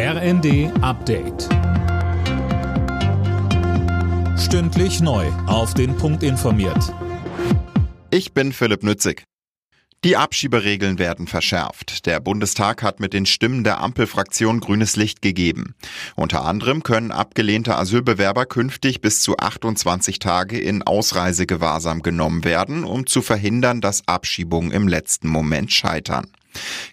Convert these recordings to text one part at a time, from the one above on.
RND Update. Stündlich neu. Auf den Punkt informiert. Ich bin Philipp Nützig. Die Abschieberegeln werden verschärft. Der Bundestag hat mit den Stimmen der Ampelfraktion grünes Licht gegeben. Unter anderem können abgelehnte Asylbewerber künftig bis zu 28 Tage in Ausreisegewahrsam genommen werden, um zu verhindern, dass Abschiebungen im letzten Moment scheitern.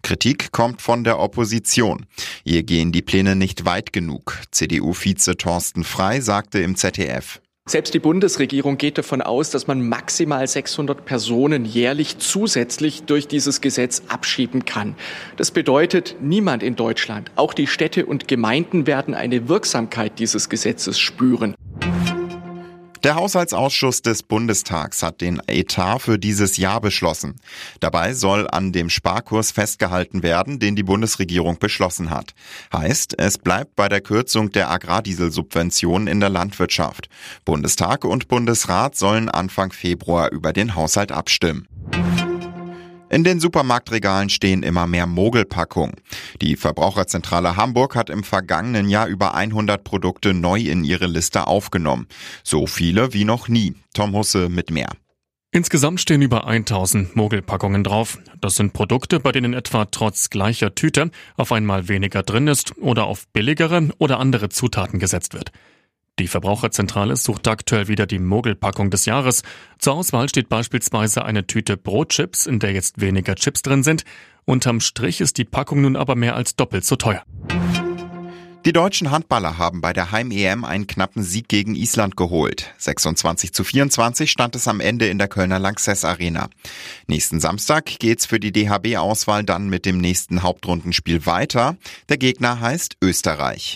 Kritik kommt von der Opposition. Ihr gehen die Pläne nicht weit genug. CDU-Vize Thorsten Frei sagte im ZDF. Selbst die Bundesregierung geht davon aus, dass man maximal 600 Personen jährlich zusätzlich durch dieses Gesetz abschieben kann. Das bedeutet, niemand in Deutschland, auch die Städte und Gemeinden werden eine Wirksamkeit dieses Gesetzes spüren. Der Haushaltsausschuss des Bundestags hat den Etat für dieses Jahr beschlossen. Dabei soll an dem Sparkurs festgehalten werden, den die Bundesregierung beschlossen hat. Heißt, es bleibt bei der Kürzung der Agrardieselsubventionen in der Landwirtschaft. Bundestag und Bundesrat sollen Anfang Februar über den Haushalt abstimmen. In den Supermarktregalen stehen immer mehr Mogelpackungen. Die Verbraucherzentrale Hamburg hat im vergangenen Jahr über 100 Produkte neu in ihre Liste aufgenommen. So viele wie noch nie. Tom Husse mit mehr. Insgesamt stehen über 1000 Mogelpackungen drauf. Das sind Produkte, bei denen etwa trotz gleicher Tüte auf einmal weniger drin ist oder auf billigere oder andere Zutaten gesetzt wird. Die Verbraucherzentrale sucht aktuell wieder die Mogelpackung des Jahres. Zur Auswahl steht beispielsweise eine Tüte Brotchips, in der jetzt weniger Chips drin sind. Unterm Strich ist die Packung nun aber mehr als doppelt so teuer. Die deutschen Handballer haben bei der Heim-EM einen knappen Sieg gegen Island geholt. 26 zu 24 stand es am Ende in der Kölner Lanxess Arena. Nächsten Samstag geht's für die DHB-Auswahl dann mit dem nächsten Hauptrundenspiel weiter. Der Gegner heißt Österreich.